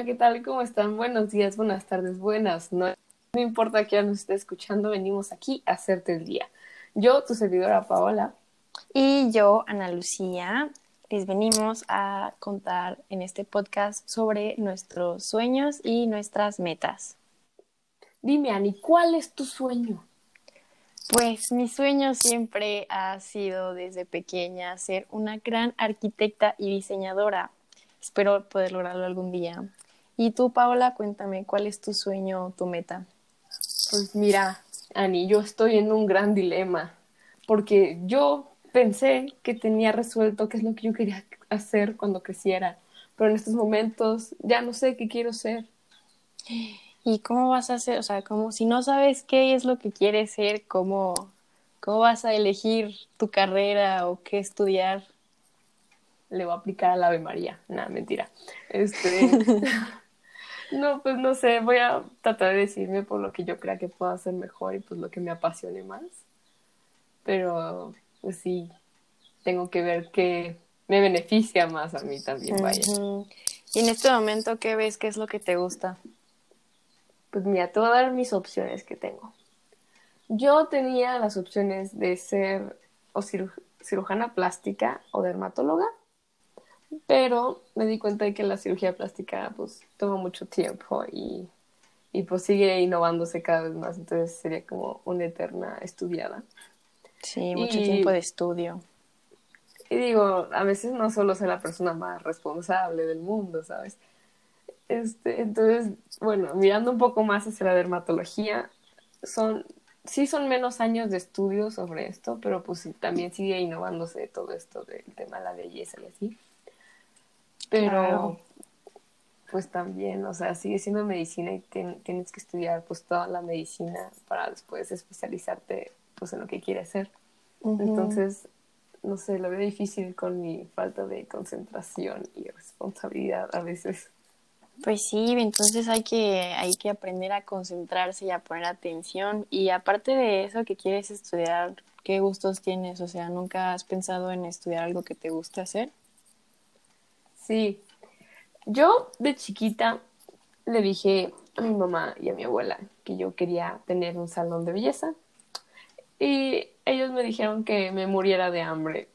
Hola, ¿qué tal? ¿Cómo están? Buenos días, buenas tardes, buenas noches. No importa quién nos esté escuchando, venimos aquí a hacerte el día. Yo, tu servidora Paola. Y yo, Ana Lucía, les venimos a contar en este podcast sobre nuestros sueños y nuestras metas. Dime, Ani, ¿cuál es tu sueño? Pues mi sueño siempre ha sido desde pequeña ser una gran arquitecta y diseñadora. Espero poder lograrlo algún día. Y tú, Paola, cuéntame, ¿cuál es tu sueño tu meta? Pues mira, Ani, yo estoy en un gran dilema, porque yo pensé que tenía resuelto qué es lo que yo quería hacer cuando creciera, pero en estos momentos ya no sé qué quiero ser. ¿Y cómo vas a hacer? O sea, como si no sabes qué es lo que quieres ser, ¿cómo, cómo vas a elegir tu carrera o qué estudiar? Le voy a aplicar al Ave María. Nada, mentira. Este. no, pues no sé, voy a tratar de decirme por lo que yo crea que puedo hacer mejor y pues lo que me apasione más. Pero, pues sí, tengo que ver qué me beneficia más a mí también, vaya. Y en este momento, ¿qué ves? ¿Qué es lo que te gusta? Pues mira, te voy a dar mis opciones que tengo. Yo tenía las opciones de ser o cirujana plástica o dermatóloga, pero me di cuenta de que la cirugía plástica pues toma mucho tiempo y, y pues sigue innovándose cada vez más, entonces sería como una eterna estudiada. Sí, mucho tiempo de estudio. Y digo, a veces no solo ser la persona más responsable del mundo, ¿sabes? Este, entonces, bueno, mirando un poco más hacia la dermatología, son, sí son menos años de estudio sobre esto, pero pues también sigue innovándose todo esto del tema de la belleza y así. Pero, pues también, o sea, sigue siendo medicina y tienes que estudiar pues toda la medicina para después especializarte pues en lo que quieres hacer. Entonces, no sé, lo veo difícil con mi falta de concentración y responsabilidad a veces. Pues sí, entonces hay que, hay que aprender a concentrarse y a poner atención. Y aparte de eso que quieres estudiar, ¿qué gustos tienes? O sea, ¿nunca has pensado en estudiar algo que te guste hacer? Sí. Yo de chiquita le dije a mi mamá y a mi abuela que yo quería tener un salón de belleza. Y ellos me dijeron que me muriera de hambre.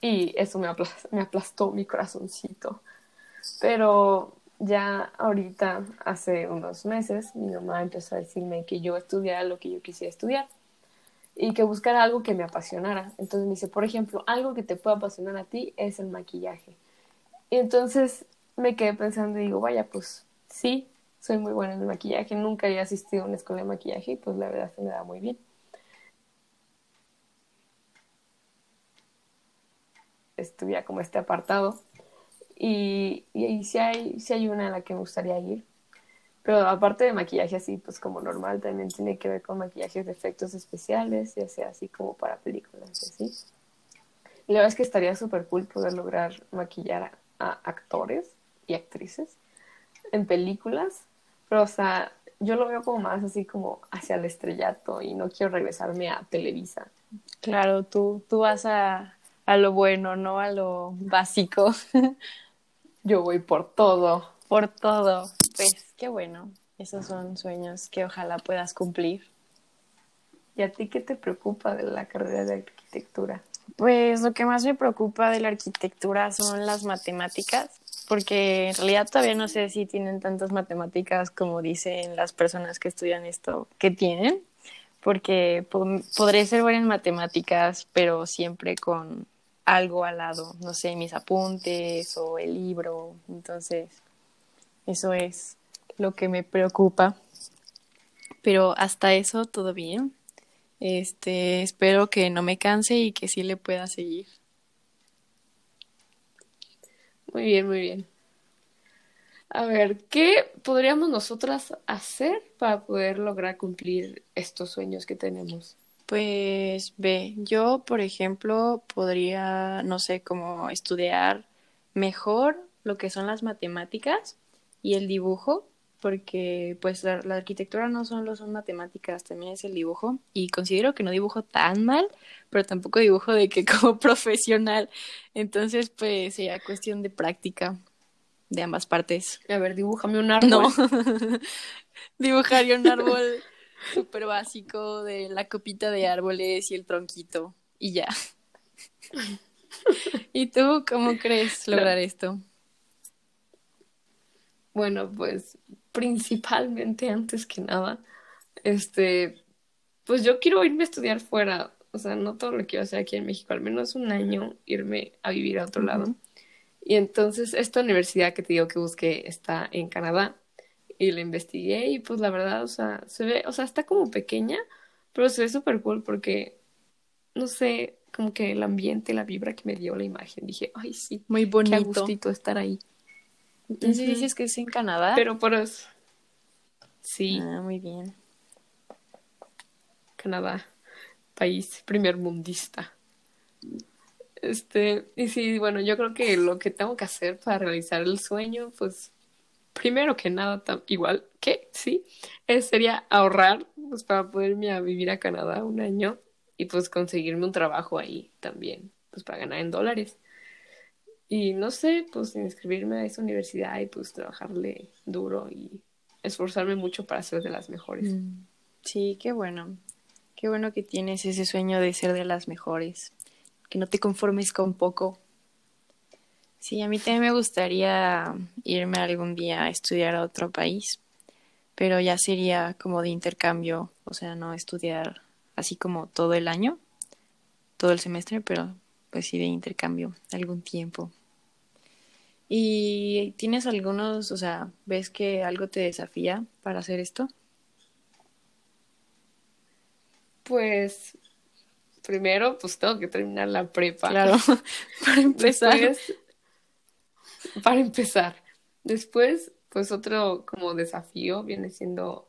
Y eso me, me aplastó mi corazoncito. Pero ya ahorita, hace unos meses, mi mamá empezó a decirme que yo estudiara lo que yo quisiera estudiar y que buscara algo que me apasionara. Entonces me dice, por ejemplo, algo que te pueda apasionar a ti es el maquillaje. Y entonces me quedé pensando y digo, vaya, pues sí, soy muy buena en el maquillaje. Nunca he asistido a una escuela de maquillaje y pues la verdad se me da muy bien. Estudia como este apartado y, y, sí, hay, sí hay una a la que me gustaría ir. Pero aparte de maquillaje así, pues como normal, también tiene que ver con maquillajes de efectos especiales, ya sea así como para películas, así. Y la verdad es que estaría súper cool poder lograr maquillar a, actores y actrices en películas. Pero, o sea, yo lo veo como más así como hacia el estrellato y no quiero regresarme a Televisa. Claro, tú, tú vas a, a lo bueno, no a lo básico. Yo voy por todo. Por todo. Pues qué bueno. Esos son sueños que ojalá puedas cumplir. ¿Y a ti qué te preocupa de la carrera de arquitectura? Pues lo que más me preocupa de la arquitectura son las matemáticas, porque en realidad todavía no sé si tienen tantas matemáticas como dicen las personas que estudian esto que tienen, porque podré ser buenas matemáticas, pero siempre con algo al lado, no sé, mis apuntes o el libro. Entonces, eso es lo que me preocupa. Pero hasta eso todo bien. Este, espero que no me canse y que sí le pueda seguir. Muy bien, muy bien. A ver, ¿qué podríamos nosotras hacer para poder lograr cumplir estos sueños que tenemos? Pues ve, yo por ejemplo podría, no sé, como estudiar mejor lo que son las matemáticas y el dibujo, porque pues la, arquitectura no solo son matemáticas, también es el dibujo y considero que no dibujo tan mal, pero tampoco dibujo de que como profesional, entonces pues sería cuestión de práctica. de ambas partes. A ver, dibújame un árbol. No. Dibujaría un árbol súper básico de la copita de árboles y el tronquito. Y ya. ¿Y tú cómo crees lograr esto? Bueno, pues principalmente antes que nada, este, pues yo quiero irme a estudiar fuera, o sea, no todo lo quiero hacer aquí en México, al menos un año irme a vivir a otro lado. Y entonces esta universidad que te digo que busqué está en Canadá y la investigué y pues la verdad, o sea, se ve, o sea, está como pequeña, pero se ve súper cool porque, no sé, como que el ambiente, la vibra que me dio la imagen, dije, ay, sí, muy bonito. Qué gustito estar ahí. Entonces dices que es en Canadá. Pero por eso. Sí. Ah, muy bien. Canadá, país primer mundista. Este, y sí, bueno, yo creo que lo que tengo que hacer para realizar el sueño, pues, primero que nada, igual que sí, es, sería ahorrar, pues, para poderme a vivir a Canadá un año y pues conseguirme un trabajo ahí también, pues, para ganar en dólares. Y no sé, pues, inscribirme a esa universidad y pues trabajarle duro y esforzarme mucho para ser de las mejores. Mm. Sí, qué bueno. Qué bueno que tienes ese sueño de ser de las mejores que no te conformes con poco. Sí, a mí también me gustaría irme algún día a estudiar a otro país, pero ya sería como de intercambio, o sea, no estudiar así como todo el año, todo el semestre, pero pues sí de intercambio algún tiempo. ¿Y tienes algunos, o sea, ves que algo te desafía para hacer esto? Pues primero, pues tengo que terminar la prepa. Claro, para empezar. Después, para empezar. Después, pues otro como desafío viene siendo,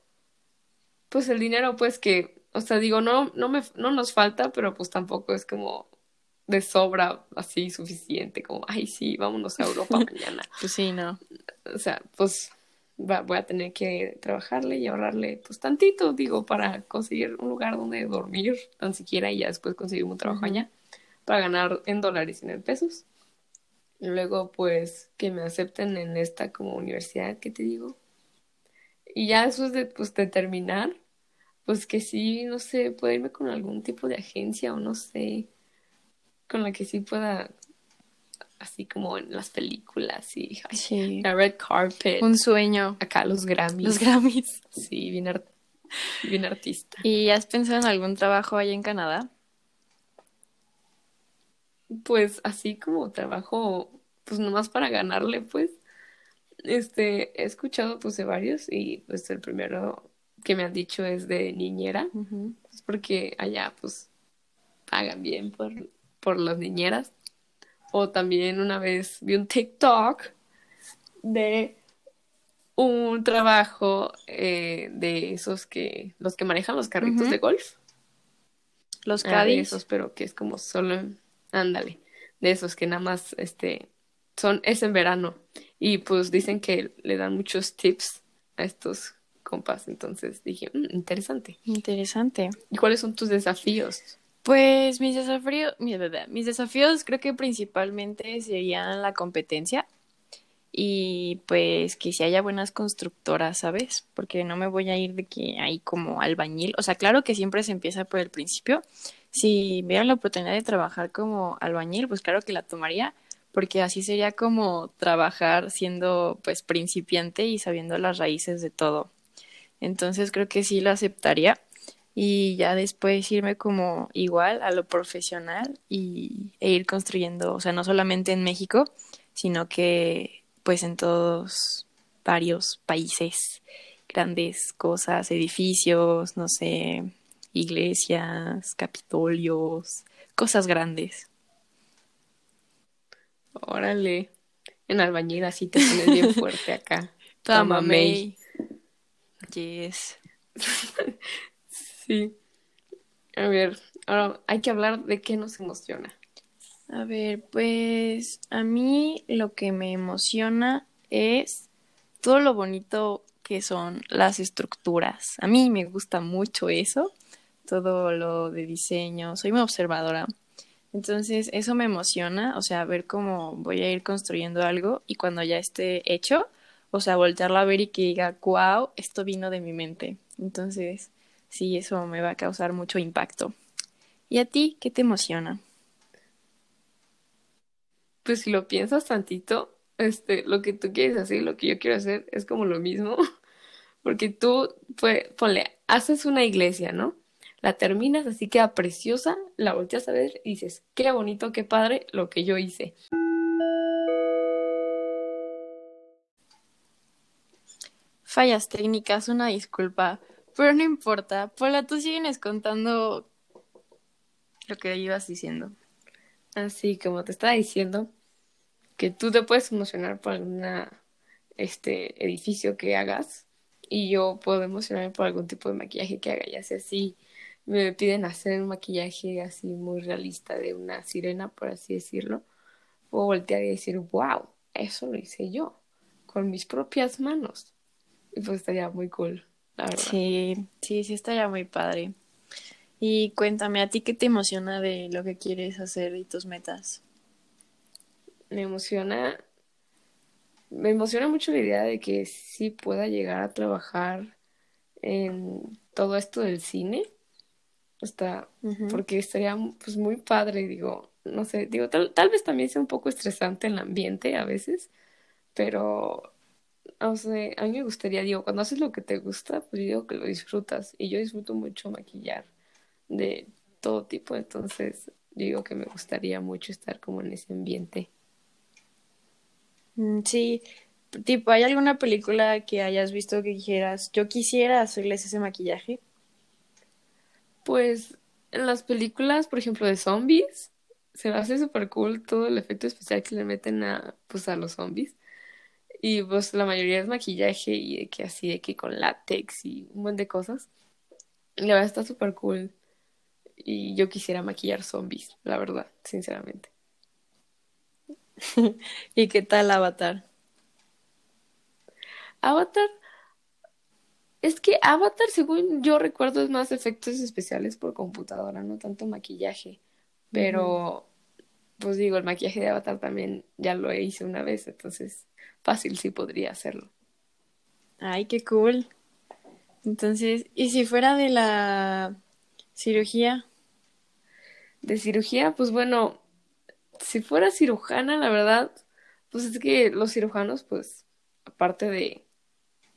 pues el dinero, pues que, o sea, digo, no, no me, no nos falta, pero pues tampoco es como de sobra así suficiente, como, ay, sí, vámonos a Europa mañana. Pues sí, no. O sea, pues voy a tener que trabajarle y ahorrarle pues tantito, digo, para conseguir un lugar donde dormir, tan siquiera, y ya después conseguir un trabajo allá, para ganar en dólares y en pesos. Y luego, pues, que me acepten en esta como universidad que te digo. Y ya después de, pues, de terminar, pues que sí, no sé, pueda irme con algún tipo de agencia o no sé, con la que sí pueda así como en las películas y la red carpet. Un sueño. Acá los Grammys. Los Grammys. Sí, bien, bien artista. ¿Y has pensado en algún trabajo allá en Canadá? Pues así como trabajo, pues nomás para ganarle, pues. Este, he escuchado pues de varios y pues el primero que me han dicho es de niñera, Es porque allá pues pagan bien por, por las niñeras. O también una vez vi un TikTok de un trabajo eh, de esos que, los que manejan los carritos de golf. Los ah, de esos, pero que es como solo, ándale, de esos que nada más, este, son, es en verano. Y pues dicen que le dan muchos tips a estos compas. Entonces dije, mm, interesante. Interesante. ¿Y cuáles son tus desafíos? Pues mis desafíos, mis desafíos creo que principalmente serían la competencia y pues que si haya buenas constructoras, ¿sabes? Porque no me voy a ir de que hay como albañil, o sea, claro que siempre se empieza por el principio. Si veo la oportunidad de trabajar como albañil, pues claro que la tomaría, porque así sería como trabajar siendo pues principiante y sabiendo las raíces de todo. Entonces creo que sí lo aceptaría y ya después irme como igual a lo profesional y, e ir construyendo, o sea, no solamente en México, sino que pues en todos varios países, grandes cosas, edificios, no sé, iglesias, capitolios, cosas grandes. Órale, en albañil así te pones bien fuerte acá. Toma, Yes. Sí. A ver, ahora hay que hablar de qué nos emociona. A ver, pues a mí lo que me emociona es todo lo bonito que son las estructuras. A mí me gusta mucho eso, todo lo de diseño. Soy muy observadora. Entonces, eso me emociona, o sea, ver cómo voy a ir construyendo algo y cuando ya esté hecho, o sea, voltearlo a ver y que diga, wow, esto vino de mi mente. Entonces, sí, eso me va a causar mucho impacto. ¿Y a ti qué te emociona? Pues si lo piensas tantito, este, lo que tú quieres hacer lo que yo quiero hacer es como lo mismo. Porque tú, pues, ponle, haces una iglesia, ¿no? La terminas, así queda preciosa, la volteas a ver y dices, qué bonito, qué padre lo que yo hice. Fallas técnicas, una disculpa, pero no importa. Paula, tú sigues contando lo que ibas diciendo. Así como te estaba diciendo, que tú te puedes emocionar por algún este edificio que hagas y yo puedo emocionarme por algún tipo de maquillaje que haga, ya sea así me piden hacer un maquillaje así muy realista de una sirena, por así decirlo, puedo voltear y decir, wow, eso lo hice yo, con mis propias manos. Y pues estaría muy cool, la verdad. Sí, sí, sí estaría muy padre. Y cuéntame, ¿a ti qué te emociona de lo que quieres hacer y tus metas? Me emociona, me emociona mucho la idea de que sí pueda llegar a trabajar en todo esto del cine está, porque estaría pues muy padre, digo, no sé, digo, tal, tal vez también sea un poco estresante el ambiente a veces, pero, no sé, a mí me gustaría, digo, cuando haces lo que te gusta, pues yo digo que lo disfrutas, y yo disfruto mucho maquillar de todo tipo, entonces digo que me gustaría mucho estar como en ese ambiente. Mm, sí, tipo, ¿hay alguna película que hayas visto que dijeras, yo quisiera hacerles ese maquillaje? Pues en las películas, por ejemplo, de zombies, se me hace súper cool todo el efecto especial que le meten a, pues, a los zombies. Y pues la mayoría es maquillaje y de que así, de que con látex y un montón de cosas. la verdad está súper cool. Y yo quisiera maquillar zombies, la verdad, sinceramente. ¿Y qué tal Avatar? Avatar, es que Avatar, según yo recuerdo, es más efectos especiales por computadora, no tanto maquillaje. Pero, pues digo, el maquillaje de Avatar también ya lo hice una vez, entonces fácil sí podría hacerlo. Ay, qué cool. Entonces, ¿y si fuera de la cirugía? De cirugía, pues bueno, si fuera cirujana, la verdad, pues es que los cirujanos, pues, aparte de,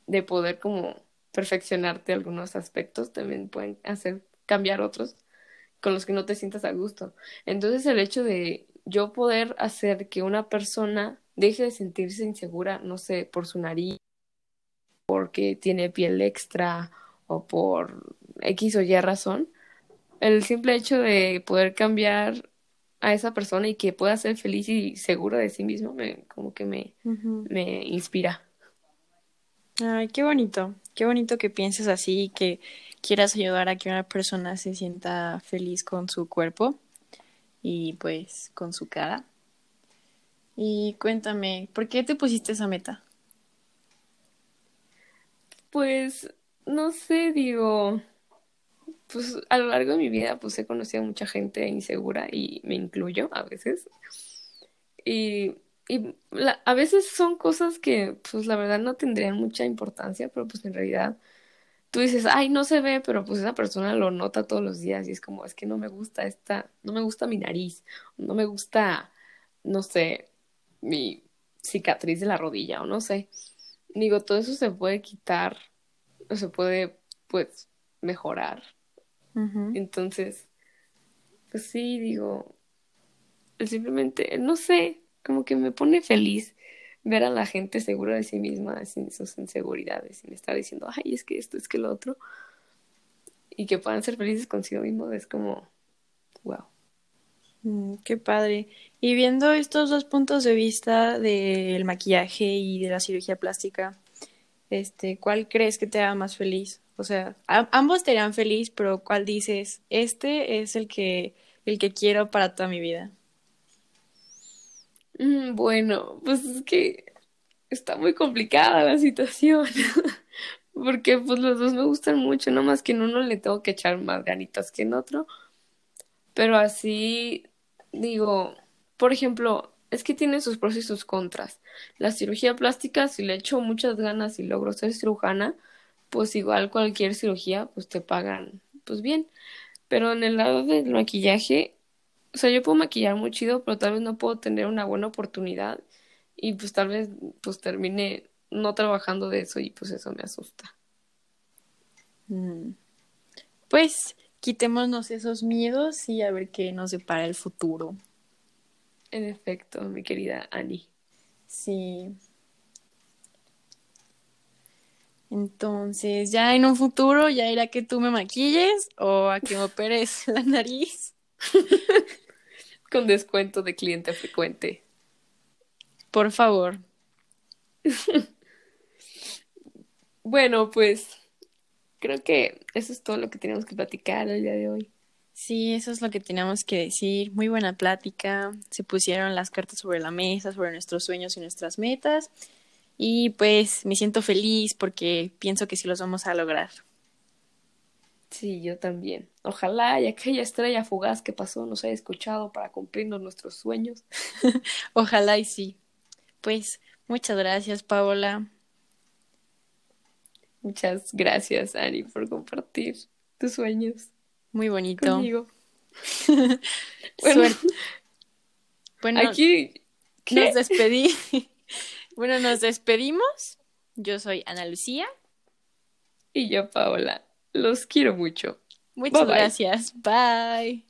de poder como perfeccionarte algunos aspectos, también pueden hacer cambiar otros con los que no te sientas a gusto. Entonces el hecho de yo poder hacer que una persona deje de sentirse insegura, no sé, por su nariz, porque tiene piel extra o por X o Y razón, el simple hecho de poder cambiar a esa persona y que pueda ser feliz y segura de sí mismo, me, como que me, me inspira. Ay, qué bonito, qué bonito que pienses así y que quieras ayudar a que una persona se sienta feliz con su cuerpo y pues con su cara. Y cuéntame, ¿por qué te pusiste esa meta? Pues, no sé, digo, pues a lo largo de mi vida pues he conocido a mucha gente insegura y me incluyo a veces. Y y a veces son cosas que, pues la verdad no tendrían mucha importancia, pero pues en realidad tú dices, ay, no se ve, pero pues esa persona lo nota todos los días y es como, es que no me gusta esta, no me gusta mi nariz, no me gusta, no sé, mi cicatriz de la rodilla o no sé. Digo, todo eso se puede quitar, o se puede, pues, mejorar. Entonces, pues sí, digo, simplemente, no sé, como que me pone feliz ver a la gente segura de sí misma, sin sus inseguridades, sin estar diciendo, ay, es que esto, es que lo otro, y que puedan ser felices consigo mismos, es como, wow. Mm, qué padre. Y viendo estos dos puntos de vista del maquillaje y de la cirugía plástica, este, ¿cuál crees que te haga más feliz? O sea, ambos te harán feliz, pero ¿cuál dices? Este es el que, el que quiero para toda mi vida. Mm, bueno, pues es que está muy complicada la situación. Porque pues los dos me gustan mucho, más que en uno le tengo que echar más ganitas que en otro. Pero así digo, por ejemplo, es que tiene sus pros y sus contras. La cirugía plástica, si le echo muchas ganas y logro ser cirujana, pues igual cualquier cirugía, pues te pagan, pues bien. Pero en el lado del maquillaje, o sea, yo puedo maquillar muy chido, pero tal vez no puedo tener una buena oportunidad y pues tal vez pues termine no trabajando de eso y pues eso me asusta. Mm. Pues quitémonos esos miedos y a ver qué nos depara el futuro. En efecto, mi querida Annie. Sí. Entonces, ya en un futuro, ya irá que tú me maquilles o a que me operes la nariz. Con descuento de cliente frecuente. Por favor. bueno, pues creo que eso es todo lo que tenemos que platicar el día de hoy. Sí, eso es lo que teníamos que decir. Muy buena plática. Se pusieron las cartas sobre la mesa, sobre nuestros sueños y nuestras metas. Y pues me siento feliz porque pienso que sí los vamos a lograr. Sí, yo también. Ojalá y aquella estrella fugaz que pasó nos haya escuchado para cumplirnos nuestros sueños. Ojalá y sí. Pues muchas gracias, Paola. Muchas gracias, Ani, por compartir tus sueños. Muy bonito. Conmigo. bueno, bueno, aquí nos despedí. bueno, nos despedimos. Yo soy Ana Lucía. Y yo, Paola. Los quiero mucho. Muchas gracias. Bye.